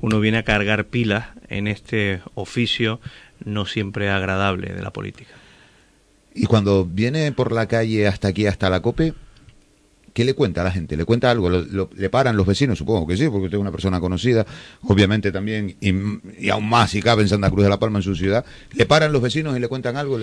uno viene a cargar pilas en este oficio no siempre agradable de la política. Y cuando viene por la calle hasta aquí, hasta la COPE, ¿qué le cuenta a la gente? ¿Le cuenta algo? ¿Le paran los vecinos? Supongo que sí, porque usted es una persona conocida, obviamente también, y, aún más si cabe en Santa Cruz de la Palma, en su ciudad. ¿Le paran los vecinos y le cuentan algo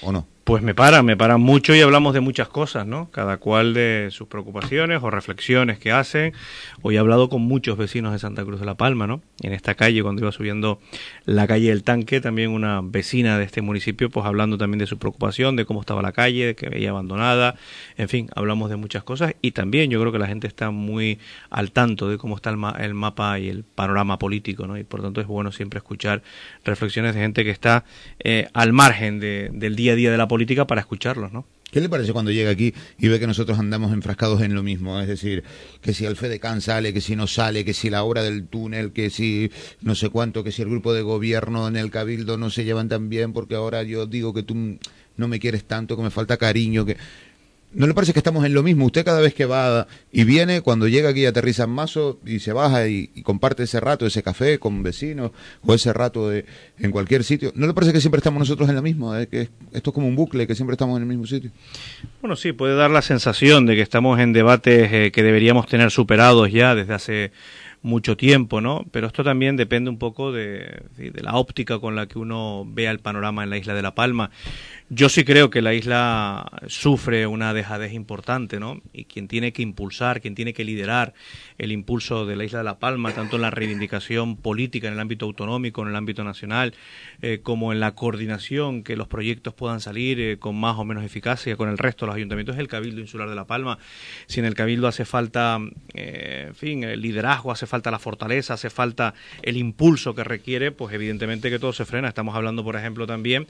o no? Pues me paran, me paran mucho y hablamos de muchas cosas, ¿no? Cada cual de sus preocupaciones o reflexiones que hacen. Hoy he hablado con muchos vecinos de Santa Cruz de la Palma, ¿no? En esta calle, cuando iba subiendo la calle del Tanque, también una vecina de este municipio, pues hablando también de su preocupación, de cómo estaba la calle, de que veía abandonada. En fin, hablamos de muchas cosas y también yo creo que la gente está muy al tanto de cómo está el, mapa y el panorama político, ¿no? Y por tanto es bueno siempre escuchar reflexiones de gente que está eh, al margen del día a día de la política política para escucharlos, ¿no? ¿Qué le parece cuando llega aquí y ve que nosotros andamos enfrascados en lo mismo? Es decir, que si el FEDECAN sale, que si no sale, que si la obra del túnel, que si no sé cuánto, que si el grupo de gobierno en el cabildo no se llevan tan bien porque ahora yo digo que tú no me quieres tanto, que me falta cariño, que... ¿No le parece que estamos en lo mismo? Usted cada vez que va y viene, cuando llega aquí aterriza en Mazo y se baja y, comparte ese rato, ese café con vecinos o ese rato de, en cualquier sitio, ¿no le parece que siempre estamos nosotros en lo mismo? ¿Eh? Que esto es como un bucle, que siempre estamos en el mismo sitio. Bueno, sí, puede dar la sensación de que estamos en debates eh, que deberíamos tener superados ya desde hace mucho tiempo, ¿no? Pero esto también depende un poco de, de, la óptica con la que uno vea el panorama en la isla de La Palma. Yo sí creo que la isla sufre una dejadez importante, ¿no? Y quien tiene que impulsar, quien tiene que liderar el impulso de la isla de La Palma, tanto en la reivindicación política en el ámbito autonómico, en el ámbito nacional, eh, como en la coordinación, que los proyectos puedan salir eh, con más o menos eficacia con el resto de los ayuntamientos, es el Cabildo Insular de La Palma. Si en el Cabildo hace falta, eh, en fin, el liderazgo, hace falta la fortaleza, hace falta el impulso que requiere, pues evidentemente que todo se frena. Estamos hablando, por ejemplo, también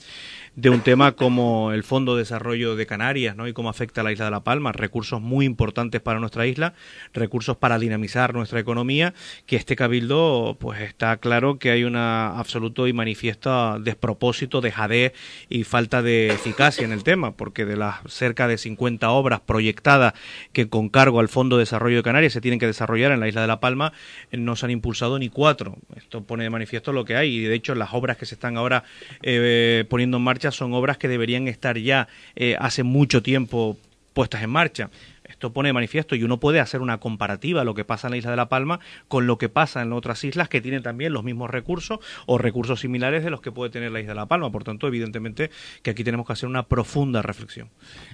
de un tema como el Fondo de Desarrollo de Canarias ¿no? y cómo afecta a la isla de La Palma, recursos muy importantes para nuestra isla, recursos para dinamizar nuestra economía, que este cabildo pues está claro que hay una absoluto y manifiesta despropósito, dejadez y falta de eficacia en el tema, porque de las cerca de 50 obras proyectadas que con cargo al Fondo de Desarrollo de Canarias se tienen que desarrollar en la isla de La Palma, no se han impulsado ni cuatro. Esto pone de manifiesto lo que hay y de hecho las obras que se están ahora eh, poniendo en marcha son obras que deberían estar ya eh, hace mucho tiempo puestas en marcha. Esto pone de manifiesto y uno puede hacer una comparativa lo que pasa en la isla de La Palma con lo que pasa en otras islas que tienen también los mismos recursos o recursos similares de los que puede tener la isla de La Palma. Por tanto, evidentemente que aquí tenemos que hacer una profunda reflexión.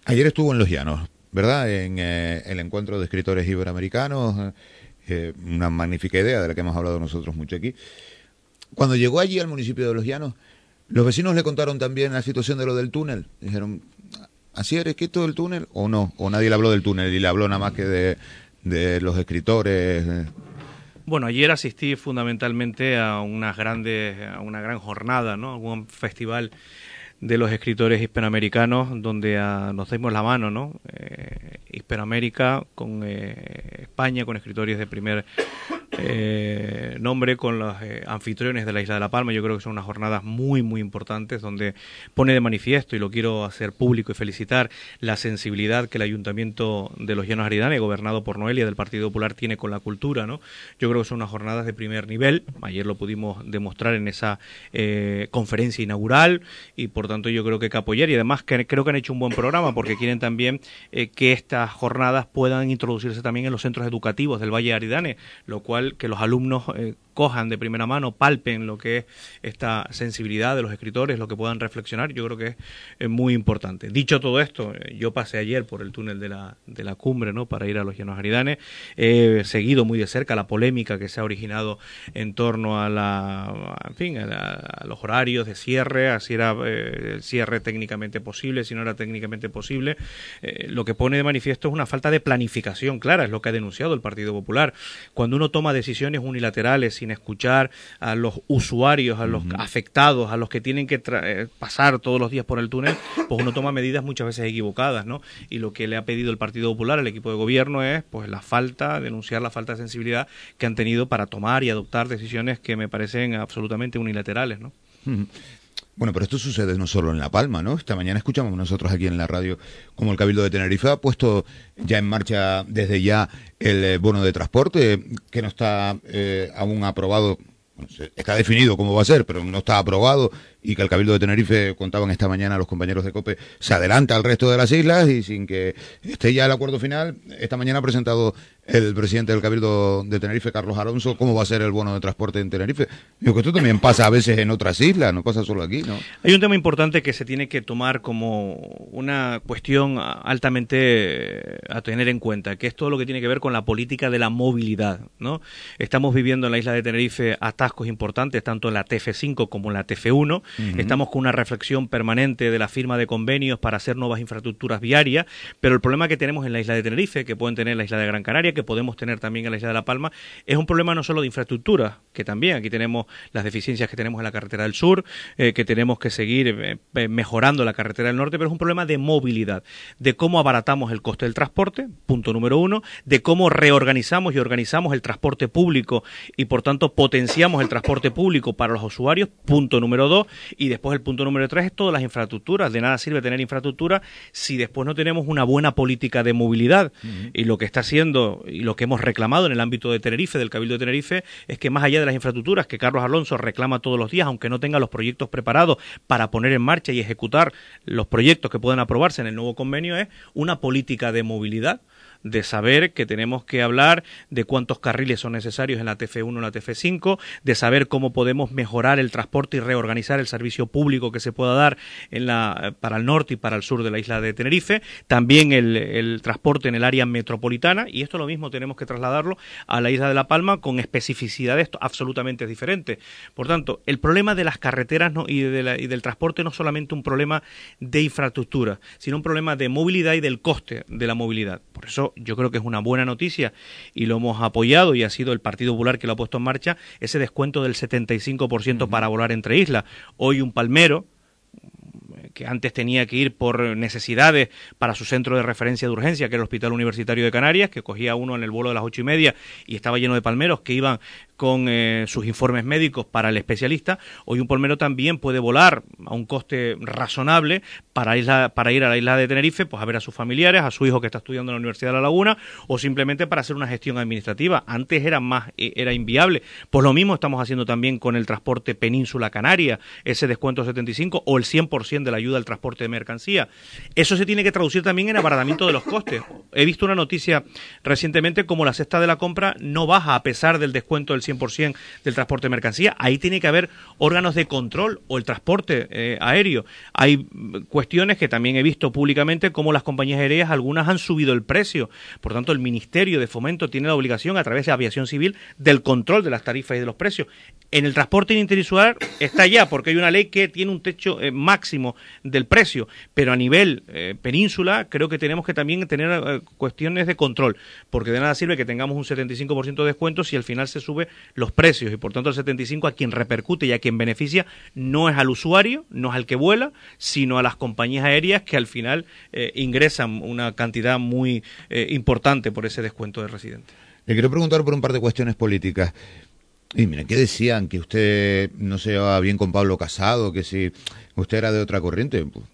Ayer estuvo en Los Llanos, ¿verdad? En eh, el encuentro de escritores iberoamericanos, eh, una magnífica idea de la que hemos hablado nosotros mucho aquí. Cuando llegó allí al municipio de Los Llanos, los vecinos le contaron también la situación de lo del túnel. Dijeron, ¿así eres quieto del túnel o no? ¿O nadie le habló del túnel y le habló nada más que de, los escritores? Bueno, ayer asistí fundamentalmente a unas grandes, a una gran jornada, ¿no? Un festival de los escritores hispanoamericanos donde ah, nos dimos la mano, ¿no? Eh, Hispanoamérica con eh, España, con escritores de primer eh, nombre con los eh, anfitriones de la Isla de la Palma. Yo creo que son unas jornadas muy, muy importantes donde pone de manifiesto, y lo quiero hacer público y felicitar, la sensibilidad que el Ayuntamiento de los Llanos Aridane, gobernado por Noelia del Partido Popular, tiene con la cultura. ¿no? Yo creo que son unas jornadas de primer nivel. Ayer lo pudimos demostrar en esa eh, conferencia inaugural y por tanto yo creo que hay que apoyar y además que, creo que han hecho un buen programa porque quieren también que estas jornadas puedan introducirse también en los centros educativos del Valle de Aridane, lo cual que los alumnos eh, cojan de primera mano, palpen lo que es esta sensibilidad de los escritores, lo que puedan reflexionar, yo creo que es, muy importante. Dicho todo esto, eh, yo pasé ayer por el túnel de la, de la cumbre, ¿no? Para ir a los Llanos Aridanes, he seguido muy de cerca la polémica que se ha originado en torno a la, en fin, a, los horarios de cierre, a si era eh, cierre técnicamente posible, si no era técnicamente posible. Eh, lo que pone de manifiesto es una falta de planificación clara, es lo que ha denunciado el Partido Popular. Cuando uno toma decisiones unilaterales sin escuchar a los usuarios, a los afectados, a los que tienen que eh, pasar todos los días por el túnel, pues uno toma medidas muchas veces equivocadas, ¿no? Y lo que le ha pedido el Partido Popular al equipo de gobierno es, pues, la falta, denunciar la falta de sensibilidad que han tenido para tomar y adoptar decisiones que me parecen absolutamente unilaterales, ¿no? Bueno, pero esto sucede no solo en La Palma, ¿no? Esta mañana escuchamos nosotros aquí en la radio como el Cabildo de Tenerife ha puesto ya en marcha desde ya el eh, bono de transporte, que no está eh, aún aprobado está definido cómo va a ser, pero no está aprobado y que el Cabildo de Tenerife, contaban esta mañana los compañeros de COPE, se adelanta al resto de las islas y sin que esté ya el acuerdo final, esta mañana ha presentado el presidente del Cabildo de Tenerife, Carlos Alonso, cómo va a ser el bono de transporte en Tenerife. Digo que esto también pasa a veces en otras islas, no pasa solo aquí, ¿no? Hay un tema importante que se tiene que tomar como una cuestión altamente a tener en cuenta, que es todo lo que tiene que ver con la política de la movilidad, ¿no? Estamos viviendo en la isla de Tenerife atascos importantes, tanto en la TF5 como en la TF1. Estamos con una reflexión permanente de la firma de convenios para hacer nuevas infraestructuras viarias, pero el problema que tenemos en la isla de Tenerife, que pueden tener la isla de Gran Canaria, que podemos tener también en la isla de La Palma, es un problema no solo de infraestructura, que también aquí tenemos las deficiencias que tenemos en la carretera del sur, eh, que tenemos que seguir eh, mejorando la carretera del norte, pero es un problema de movilidad, de cómo abaratamos el coste del transporte, punto número uno, de cómo reorganizamos y organizamos el transporte público y por tanto potenciamos el transporte público para los usuarios, punto número dos, y después el punto número tres es todas las infraestructuras. De nada sirve tener infraestructura si después no tenemos una buena política de movilidad. Y lo que está haciendo y lo que hemos reclamado en el ámbito de Tenerife, del Cabildo de Tenerife, es que más allá de las infraestructuras que Carlos Alonso reclama todos los días, aunque no tenga los proyectos preparados para poner en marcha y ejecutar los proyectos que puedan aprobarse en el nuevo convenio, es una política de movilidad de saber que tenemos que hablar de cuántos carriles son necesarios en la TF1 o la TF5, de saber cómo podemos mejorar el transporte y reorganizar el servicio público que se pueda dar en la, para el norte y para el sur de la isla de Tenerife, también el, el transporte en el área metropolitana, y esto lo mismo tenemos que trasladarlo a la isla de La Palma con especificidades absolutamente diferentes. Por tanto, el problema de las carreteras y, de y del transporte no es solamente un problema de infraestructura, sino un problema de movilidad y del coste de la movilidad. Por eso yo creo que es una buena noticia y lo hemos apoyado y ha sido el Partido Popular que lo ha puesto en marcha, ese descuento del 75% para volar entre islas. Hoy un palmero, que antes tenía que ir por necesidades para su centro de referencia de urgencia, que era el Hospital Universitario de Canarias, que cogía uno en el vuelo de las ocho y media y estaba lleno de palmeros que iban con eh, sus informes médicos para el especialista, hoy un palmero también puede volar a un coste razonable para, para ir a la isla de Tenerife, pues a ver a sus familiares, a su hijo que está estudiando en la Universidad de La Laguna, o simplemente para hacer una gestión administrativa. Antes era más, eh, era inviable. Pues lo mismo estamos haciendo también con el transporte Península Canaria, ese descuento 75 o el 100% de la ayuda al transporte de mercancía. Eso se tiene que traducir también en abaratamiento de los costes. He visto una noticia recientemente como la cesta de la compra no baja a pesar del descuento del 100% del transporte de mercancía. Ahí tiene que haber órganos de control o el transporte eh, aéreo. Hay cuestiones que también he visto públicamente como las compañías aéreas, algunas han subido el precio. Por tanto, el Ministerio de Fomento tiene la obligación, a través de aviación civil, del control de las tarifas y de los precios. En el transporte interinsular está ya, porque hay una ley que tiene un techo eh, máximo del precio, pero a nivel eh, península creo que tenemos que también tener cuestiones de control, porque de nada sirve que tengamos un 75% de descuento si al final se sube los precios y por tanto el 75 a quien repercute y a quien beneficia no es al usuario, no es al que vuela, sino a las compañías aéreas que al final eh, ingresan una cantidad muy eh, importante por ese descuento de residentes. Le quiero preguntar por un par de cuestiones políticas. Y mira, ¿qué decían? Que usted no se llevaba bien con Pablo Casado, que si usted era de otra corriente. Pues,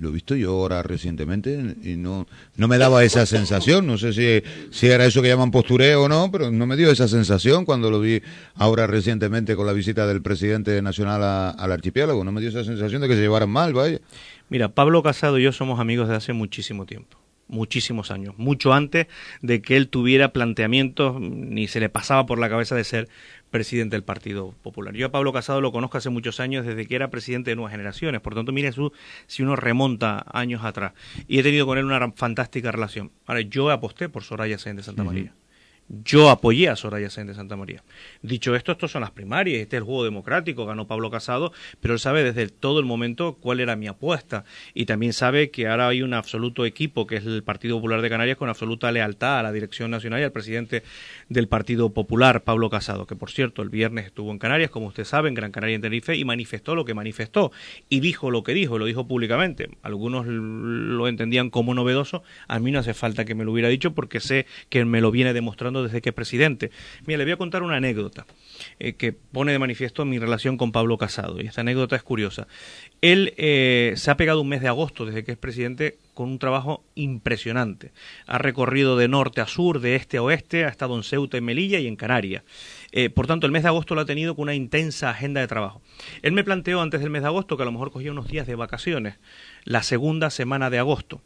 lo he visto yo ahora recientemente y no, no me daba esa sensación. No sé si, si era eso que llaman postureo o no, pero no me dio esa sensación cuando lo vi ahora recientemente con la visita del presidente nacional al archipiélago. No me dio esa sensación de que se llevaran mal, vaya. Mira, Pablo Casado y yo somos amigos de hace muchísimo tiempo muchísimos años, mucho antes de que él tuviera planteamientos ni se le pasaba por la cabeza de ser presidente del Partido Popular. Yo a Pablo Casado lo conozco hace muchos años desde que era presidente de Nuevas Generaciones, por tanto, mire su, si uno remonta años atrás. Y he tenido con él una fantástica relación. Ahora, yo aposté por Soraya Sáenz de Santa María. Yo apoyé a Soraya Sáenz de Santa María. Dicho esto, estos son las primarias, este es el juego democrático, ganó Pablo Casado, pero él sabe desde todo el momento cuál era mi apuesta. Y también sabe que ahora hay un absoluto equipo, que es el Partido Popular de Canarias, con absoluta lealtad a la dirección nacional y al presidente del Partido Popular, Pablo Casado, que por cierto el viernes estuvo en Canarias, como usted sabe, en Gran Canaria en Tenerife, y manifestó lo que manifestó. Y dijo lo que dijo, lo dijo públicamente. Algunos lo entendían como novedoso, a mí no hace falta que me lo hubiera dicho porque sé que me lo viene demostrando desde que es presidente. Mira, le voy a contar una anécdota eh, que pone de manifiesto mi relación con Pablo Casado, y esta anécdota es curiosa. Él eh, se ha pegado un mes de agosto desde que es presidente con un trabajo impresionante. Ha recorrido de norte a sur, de este a oeste, ha estado en Ceuta, en Melilla y en Canarias. Eh, por tanto, el mes de agosto lo ha tenido con una intensa agenda de trabajo. Él me planteó antes del mes de agosto que a lo mejor cogía unos días de vacaciones, la segunda semana de agosto.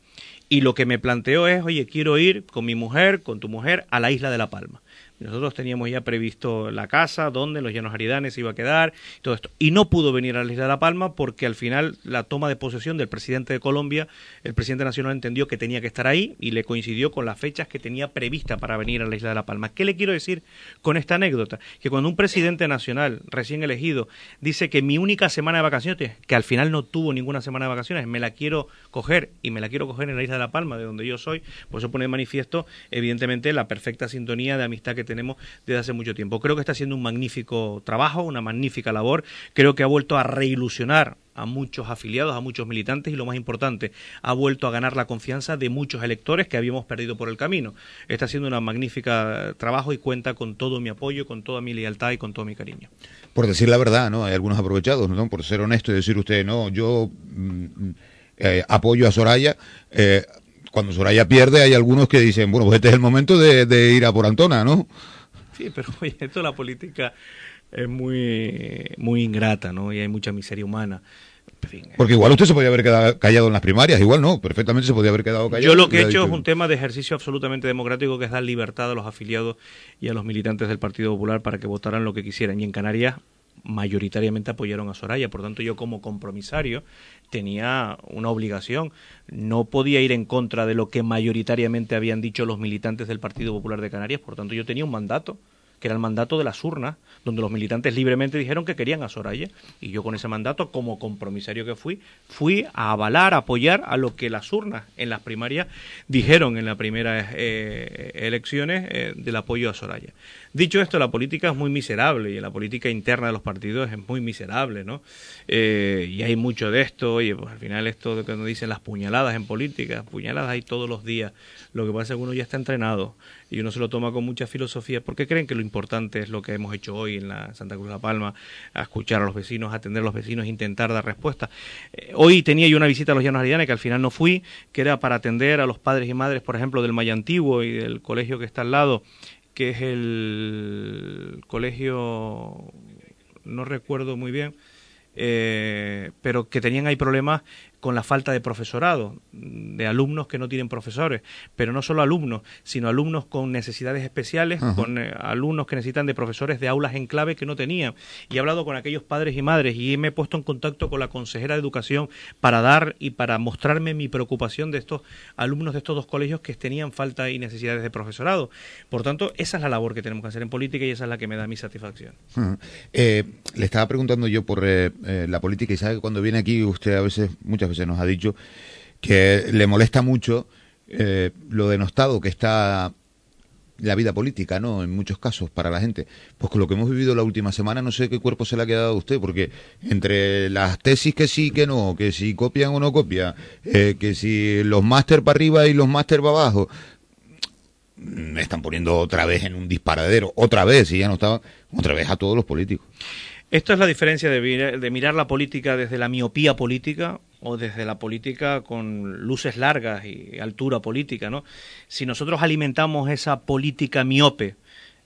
Y lo que me planteó es, oye, quiero ir con mi mujer, con tu mujer, a la isla de La Palma. Nosotros teníamos ya previsto la casa, donde los llanos aridanes iba a quedar, todo esto. Y no pudo venir a la isla de La Palma porque al final la toma de posesión del presidente de Colombia, el presidente nacional entendió que tenía que estar ahí y le coincidió con las fechas que tenía prevista para venir a la isla de La Palma. ¿Qué le quiero decir con esta anécdota? Que cuando un presidente nacional recién elegido dice que mi única semana de vacaciones, que al final no tuvo ninguna semana de vacaciones, me la quiero coger y me la quiero coger en la isla de La Palma, de donde yo soy, pues eso pone de manifiesto, evidentemente, la perfecta sintonía de amistad que tenemos desde hace mucho tiempo. Creo que está haciendo un magnífico trabajo, una magnífica labor. Creo que ha vuelto a reilusionar a muchos afiliados, a muchos militantes y lo más importante, ha vuelto a ganar la confianza de muchos electores que habíamos perdido por el camino. Está haciendo un magnífico trabajo y cuenta con todo mi apoyo, con toda mi lealtad y con todo mi cariño. Por decir la verdad, ¿no? Hay algunos aprovechados, ¿no? Por ser honesto y decir usted, no, yo mm, mm, eh, apoyo a Soraya. Eh, cuando Soraya pierde, hay algunos que dicen, bueno, pues este es el momento de, de ir a por Antona, ¿no? Sí, pero oye, esto la política es muy, muy ingrata, ¿no? Y hay mucha miseria humana. Porque igual usted se podía haber quedado callado en las primarias, igual no, perfectamente se podía haber quedado callado. Yo lo que he hecho es un tema de ejercicio absolutamente democrático que es dar libertad a los afiliados y a los militantes del Partido Popular para que votaran lo que quisieran. Y en Canarias mayoritariamente apoyaron a Soraya. Por tanto, yo como compromisario tenía una obligación. No podía ir en contra de lo que mayoritariamente habían dicho los militantes del Partido Popular de Canarias. Por tanto, yo tenía un mandato que era el mandato de las urnas, donde los militantes libremente dijeron que querían a Soraya. Y yo con ese mandato, como compromisario que fui, fui a avalar, a apoyar a lo que las urnas en las primarias dijeron en las primeras eh, elecciones eh, del apoyo a Soraya. Dicho esto, la política es muy miserable y la política interna de los partidos es muy miserable, ¿no? Eh, y hay mucho de esto, oye, pues al final esto de cuando dicen las puñaladas en política, puñaladas hay todos los días. Lo que pasa es que uno ya está entrenado y uno se lo toma con mucha filosofía porque creen que lo importante es lo que hemos hecho hoy en la Santa Cruz de la Palma, a escuchar a los vecinos, a atender a los vecinos, intentar dar respuesta. Eh, hoy tenía yo una visita a los Llanos Aridanes que al final no fui, que era para atender a los padres y madres, por ejemplo, del Maya Antiguo y del colegio que está al lado que es el colegio, no recuerdo muy bien, eh, pero que tenían ahí problemas con la falta de profesorado, de alumnos que no tienen profesores, pero no solo alumnos, sino alumnos con necesidades especiales, con eh, alumnos que necesitan de profesores de aulas en clave que no tenían. Y he hablado con aquellos padres y madres y me he puesto en contacto con la consejera de educación para dar y para mostrarme mi preocupación de estos alumnos de estos dos colegios que tenían falta y necesidades de profesorado. Por tanto, esa es la labor que tenemos que hacer en política y esa es la que me da mi satisfacción. Eh, le estaba preguntando yo por eh, la política y sabe que cuando viene aquí usted a veces, muchas se nos ha dicho que le molesta mucho eh, lo denostado que está la vida política, ¿no? En muchos casos para la gente. Pues con lo que hemos vivido la última semana, no sé qué cuerpo se le ha quedado a usted, porque entre las tesis que sí, que no, que si copian o no copian, eh, que si los máster para arriba y los máster para abajo, me están poniendo otra vez en un disparadero, otra vez, y ya no estaba, otra vez a todos los políticos. Esto es la diferencia de mirar la política desde la miopía política o desde la política con luces largas y altura política, ¿no? Si nosotros alimentamos esa política miope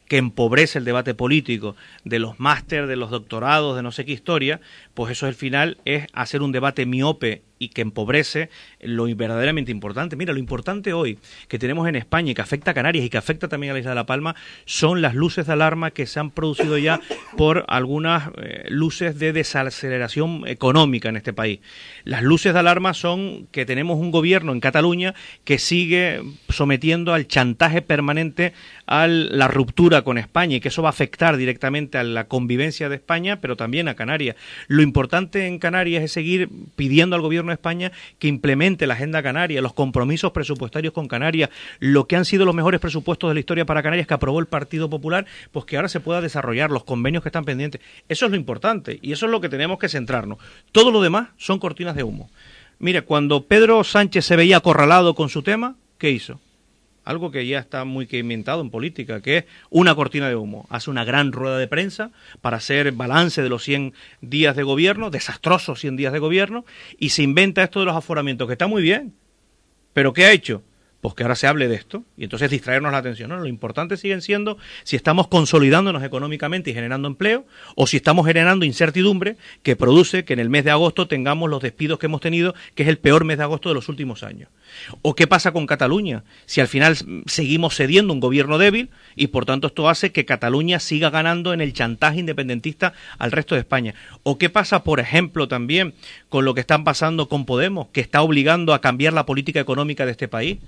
que empobrece el debate político de los máster, de los doctorados, de no sé qué historia, pues eso al final es hacer un debate miope y que empobrece lo verdaderamente importante. Mira, lo importante hoy que tenemos en España y que afecta a Canarias y que afecta también a la isla de La Palma son las luces de alarma que se han producido ya por algunas eh, luces de desaceleración económica en este país. Las luces de alarma son que tenemos un gobierno en Cataluña que sigue sometiendo al chantaje permanente a la ruptura con España y que eso va a afectar directamente a la convivencia de España, pero también a Canarias. Lo importante en Canarias es seguir pidiendo al gobierno España que implemente la agenda canaria, los compromisos presupuestarios con Canarias, lo que han sido los mejores presupuestos de la historia para Canarias que aprobó el Partido Popular, pues que ahora se pueda desarrollar los convenios que están pendientes. Eso es lo importante y eso es lo que tenemos que centrarnos. Todo lo demás son cortinas de humo. Mire, cuando Pedro Sánchez se veía acorralado con su tema, ¿qué hizo? Algo que ya está muy que inventado en política, que es una cortina de humo. Hace una gran rueda de prensa para hacer balance de los 100 días de gobierno, desastrosos 100 días de gobierno, y se inventa esto de los aforamientos, que está muy bien. Pero ¿qué ha hecho? Pues que ahora se hable de esto y entonces distraernos la atención. Lo importante siguen siendo si estamos consolidándonos económicamente y generando empleo o si estamos generando incertidumbre que produce que en el mes de agosto tengamos los despidos que hemos tenido, que es el peor mes de agosto de los últimos años. ¿O qué pasa con Cataluña? Si al final seguimos cediendo un gobierno débil y por tanto esto hace que Cataluña siga ganando en el chantaje independentista al resto de España. ¿O qué pasa, por ejemplo, también con lo que están pasando con Podemos, que está obligando a cambiar la política económica de este país?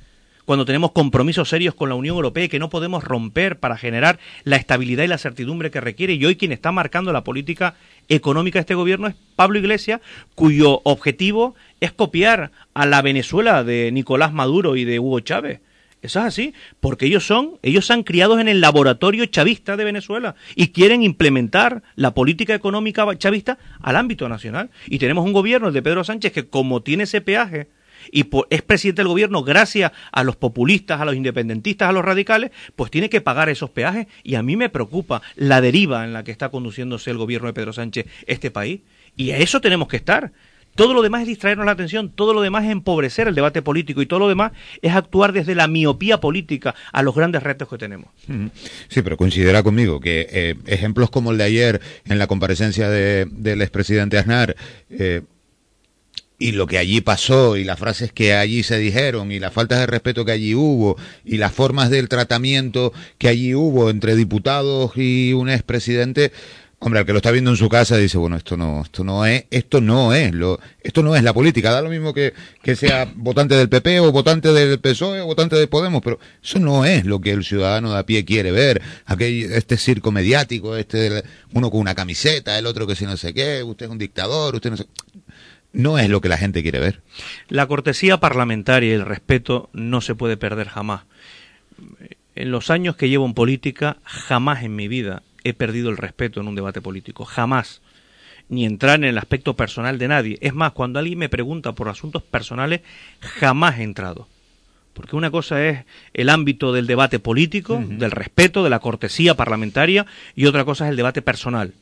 Cuando tenemos compromisos serios con la Unión Europea y que no podemos romper para generar la estabilidad y la certidumbre que requiere. Y hoy quien está marcando la política económica de este gobierno es Pablo Iglesias, cuyo objetivo es copiar a la Venezuela de Nicolás Maduro y de Hugo Chávez. Eso es así, porque ellos son, ellos han criados en el laboratorio chavista de Venezuela y quieren implementar la política económica chavista al ámbito nacional. Y tenemos un gobierno, de Pedro Sánchez, que como tiene ese peaje y es presidente del gobierno gracias a los populistas, a los independentistas, a los radicales, pues tiene que pagar esos peajes y a mí me preocupa la deriva en la que está conduciéndose el gobierno de Pedro Sánchez este país y a eso tenemos que estar. Todo lo demás es distraernos la atención, todo lo demás es empobrecer el debate político y todo lo demás es actuar desde la miopía política a los grandes retos que tenemos. Sí, pero considera conmigo que eh, ejemplos como el de ayer en la comparecencia del expresidente Aznar, eh, y lo que allí pasó y las frases que allí se dijeron y las faltas de respeto que allí hubo y las formas del tratamiento que allí hubo entre diputados y un expresidente, hombre, el que lo está viendo en su casa dice, bueno, esto no, esto no es, esto no es lo, esto no es la política, da lo mismo que, que sea votante del PP o votante del PSOE o votante de Podemos, pero eso no es lo que el ciudadano de a pie quiere ver, aquel, este circo mediático, este, uno con una camiseta, el otro que si no sé qué, usted es un dictador, usted no sé, no es lo que la gente quiere ver. La cortesía parlamentaria y el respeto no se puede perder jamás. En los años que llevo en política, jamás en mi vida he perdido el respeto en un debate político, jamás. Ni entrar en el aspecto personal de nadie. Es más, cuando alguien me pregunta por asuntos personales, jamás he entrado. Porque una cosa es el ámbito del debate político, del respeto, de la cortesía parlamentaria, y otra cosa es el debate personal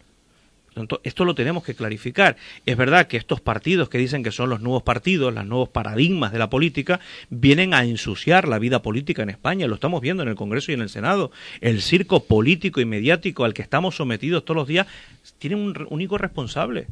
esto lo tenemos que clarificar. Es verdad que estos partidos que dicen que son los nuevos partidos, los nuevos paradigmas de la política, vienen a ensuciar la vida política en España. Lo estamos viendo en el Congreso y en el Senado. El circo político y mediático al que estamos sometidos todos los días tiene un único responsable,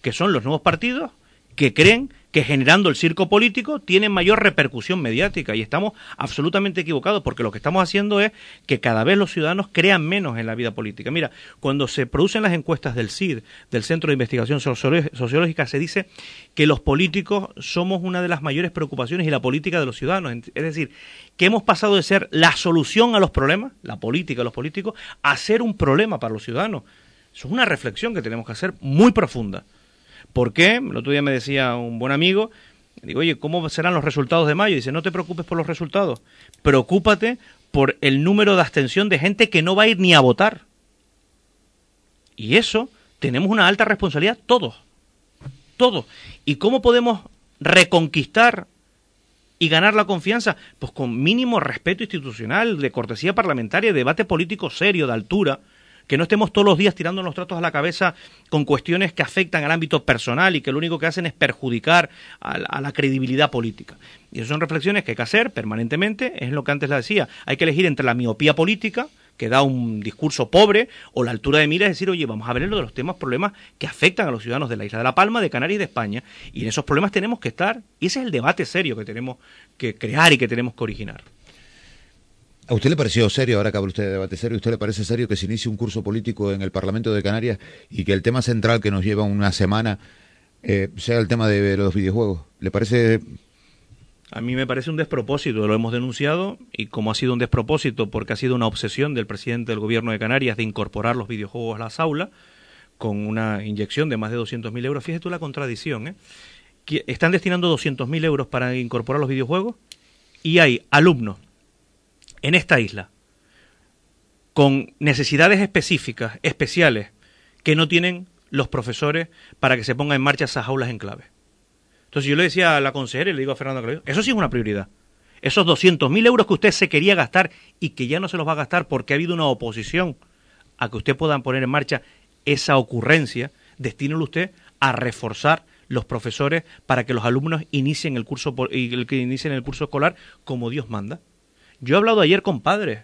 que son los nuevos partidos que creen que generando el circo político tienen mayor repercusión mediática y estamos absolutamente equivocados porque lo que estamos haciendo es que cada vez los ciudadanos crean menos en la vida política. Mira, cuando se producen las encuestas del CID, del Centro de Investigación Sociológica, se dice que los políticos somos una de las mayores preocupaciones y la política de los ciudadanos. Es decir, que hemos pasado de ser la solución a los problemas, la política los políticos, a ser un problema para los ciudadanos. Eso es una reflexión que tenemos que hacer muy profunda. ¿Por qué? El otro día me decía un buen amigo, digo, oye, ¿cómo serán los resultados de mayo? dice, no te preocupes por los resultados, preocúpate por el número de abstención de gente que no va a ir ni a votar. Y eso tenemos una alta responsabilidad todos, todos. ¿Y cómo podemos reconquistar y ganar la confianza? Pues con mínimo respeto institucional, de cortesía parlamentaria, de debate político serio, de altura, que no estemos todos los días tirando los tratos a la cabeza con cuestiones que afectan al ámbito personal y que lo único que hacen es perjudicar a la, credibilidad política. Y esas son reflexiones que hay que hacer permanentemente, es lo que antes le decía, hay que elegir entre la miopía política, que da un discurso pobre, o la altura de mira, es decir, oye, vamos a ver lo de los temas, problemas que afectan a los ciudadanos de la isla de La Palma, de Canarias y de España, y en esos problemas tenemos que estar, y ese es el debate serio que tenemos que crear y que tenemos que originar. ¿A usted le pareció serio, ahora que habla usted de debate serio, ¿a usted le parece serio que se inicie un curso político en el Parlamento de Canarias y que el tema central que nos lleva una semana eh, sea el tema de los videojuegos? ¿Le parece...? A mí me parece un despropósito, lo hemos denunciado, y como ha sido un despropósito porque ha sido una obsesión del presidente del gobierno de Canarias de incorporar los videojuegos a las aulas, con una inyección de más de 200.000 euros, fíjate tú la contradicción, ¿eh? Están destinando 200.000 euros para incorporar los videojuegos y hay alumnos en esta isla con necesidades específicas, especiales, que no tienen los profesores para que se pongan en marcha esas aulas en clave. Entonces yo le decía a la consejera y le digo a Fernando Clavijo, eso sí es una prioridad. Esos 200.000 euros que usted se quería gastar y que ya no se los va a gastar porque ha habido una oposición a que usted pueda poner en marcha esa ocurrencia, destínelo usted a reforzar los profesores para que los alumnos inicien el curso inicien el curso escolar como Dios manda. Yo he hablado ayer con padres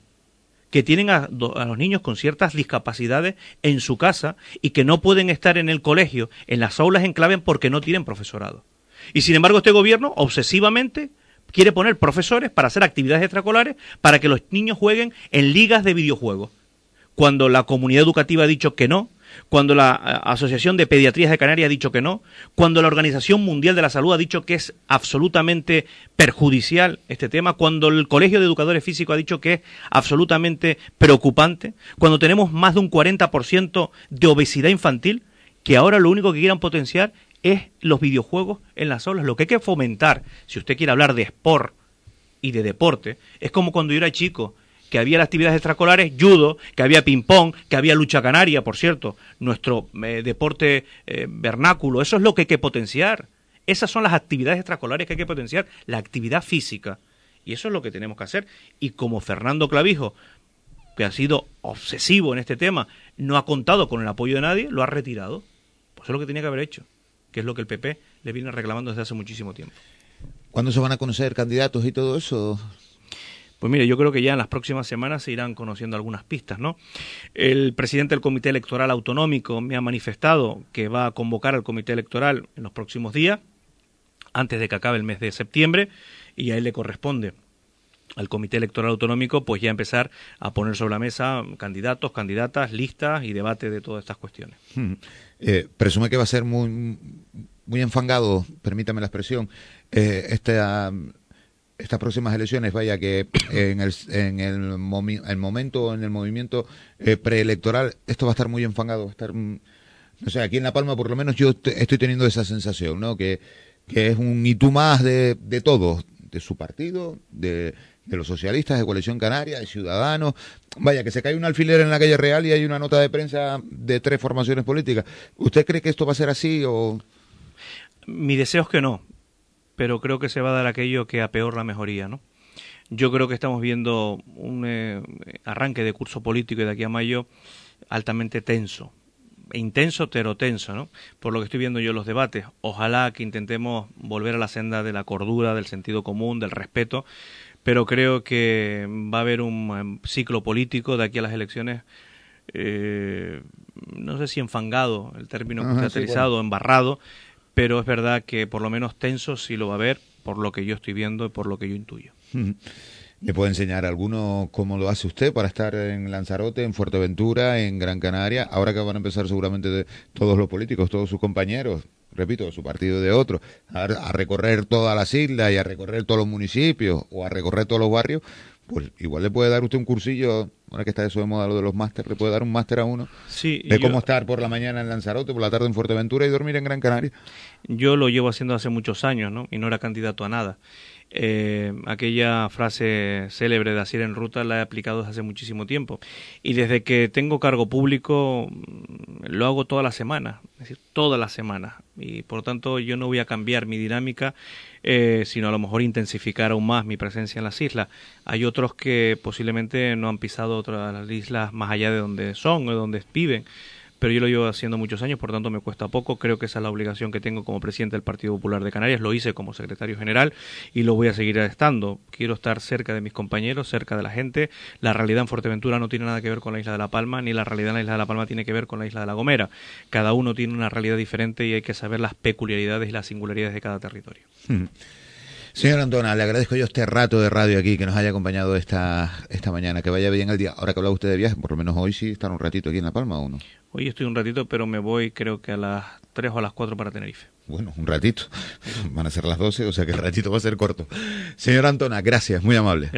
que tienen a, a, los niños con ciertas discapacidades en su casa y que no pueden estar en el colegio, en las aulas en clave porque no tienen profesorado. Y sin embargo este gobierno obsesivamente quiere poner profesores para hacer actividades extracolares para que los niños jueguen en ligas de videojuegos. Cuando la comunidad educativa ha dicho que no, cuando la eh, Asociación de Pediatrías de Canarias ha dicho que no, cuando la Organización Mundial de la Salud ha dicho que es absolutamente perjudicial este tema, cuando el Colegio de Educadores Físicos ha dicho que es absolutamente preocupante, cuando tenemos más de un 40% de obesidad infantil, que ahora lo único que quieran potenciar es los videojuegos en las aulas. Lo que hay que fomentar, si usted quiere hablar de sport y de deporte, es como cuando yo era chico que había las actividades extracolares, judo, que había ping-pong, que había lucha canaria, por cierto, nuestro eh, deporte eh, vernáculo. Eso es lo que hay que potenciar. Esas son las actividades extracolares que hay que potenciar, la actividad física. Y eso es lo que tenemos que hacer. Y como Fernando Clavijo, que ha sido obsesivo en este tema, no ha contado con el apoyo de nadie, lo ha retirado. Pues eso es lo que tenía que haber hecho, que es lo que el PP le viene reclamando desde hace muchísimo tiempo. ¿Cuándo se van a conocer candidatos y todo eso? Pues mire, yo creo que ya en las próximas semanas se irán conociendo algunas pistas, ¿no? El presidente del Comité Electoral Autonómico me ha manifestado que va a convocar al Comité Electoral en los próximos días, antes de que acabe el mes de septiembre, y a él le corresponde al Comité Electoral Autonómico, pues ya empezar a poner sobre la mesa candidatos, candidatas, listas y debate de todas estas cuestiones. Hmm. Eh, presume que va a ser muy, muy enfangado, permítame la expresión, eh, esta estas próximas elecciones, vaya que en el, en el, el momento, en el movimiento eh, preelectoral, esto va a estar muy enfangado, va a estar, mm, no sé, aquí en La Palma por lo menos yo estoy teniendo esa sensación, ¿no? Que, que es un y tú más de, de todos, de su partido, de, de los socialistas, de Coalición Canaria, de Ciudadanos. Vaya, que se cae un alfiler en la calle real y hay una nota de prensa de tres formaciones políticas. ¿Usted cree que esto va a ser así o...? Mi deseo es que no pero creo que se va a dar aquello que a peor la mejoría, ¿no? Yo creo que estamos viendo un eh, arranque de curso político y de aquí a mayo altamente tenso, intenso pero tenso, ¿no? Por lo que estoy viendo yo los debates. Ojalá que intentemos volver a la senda de la cordura, del sentido común, del respeto, pero creo que va a haber un em, ciclo político de aquí a las elecciones eh, no sé si enfangado, el término ha utilizado, embarrado, pero es verdad que por lo menos tenso sí lo va a haber, por lo que yo estoy viendo y por lo que yo intuyo. ¿Me puede enseñar alguno cómo lo hace usted para estar en Lanzarote, en Fuerteventura, en Gran Canaria? Ahora que van a empezar seguramente de todos los políticos, todos sus compañeros, repito, su partido de otro, a, a, recorrer todas las islas y a recorrer todos los municipios o a recorrer todos los barrios, pues igual le puede dar usted un cursillo, ahora que está eso de moda lo de los másteres, le puede dar un máster a uno sí, de cómo estar por la mañana en Lanzarote, por la tarde en Fuerteventura y dormir en Gran Canaria. Yo lo llevo haciendo hace muchos años, ¿no? Y no era candidato a nada. Eh, aquella frase célebre de Asier en ruta la he aplicado desde hace muchísimo tiempo. Y desde que tengo cargo público mm, lo hago toda la semana, es decir, toda la semana. Y por lo tanto yo no voy a cambiar mi dinámica, eh, sino a lo mejor intensificar aún más mi presencia en las islas. Hay otros que posiblemente no han pisado otras islas más allá de donde son o de donde viven pero yo lo llevo haciendo muchos años, por tanto me cuesta poco. Creo que esa es la obligación que tengo como presidente del Partido Popular de Canarias. Lo hice como secretario general y lo voy a seguir estando. Quiero estar cerca de mis compañeros, cerca de la gente. La realidad en Fuerteventura no tiene nada que ver con la isla de La Palma, ni la realidad en la isla de La Palma tiene que ver con la isla de La Gomera. Cada uno tiene una realidad diferente y hay que saber las peculiaridades y las singularidades de cada territorio. Hmm. Señor Antona, le agradezco yo este rato de radio aquí que nos haya acompañado esta, esta mañana. Que vaya bien el día. Ahora que habla usted de viaje, por lo menos hoy sí estar un ratito aquí en La Palma o no. Hoy estoy un ratito, pero me voy creo que a las 3 o a las 4 para Tenerife. Bueno, un ratito. Van a ser las 12, o sea que el ratito va a ser corto. Señor Antona, gracias, muy amable. Gracias.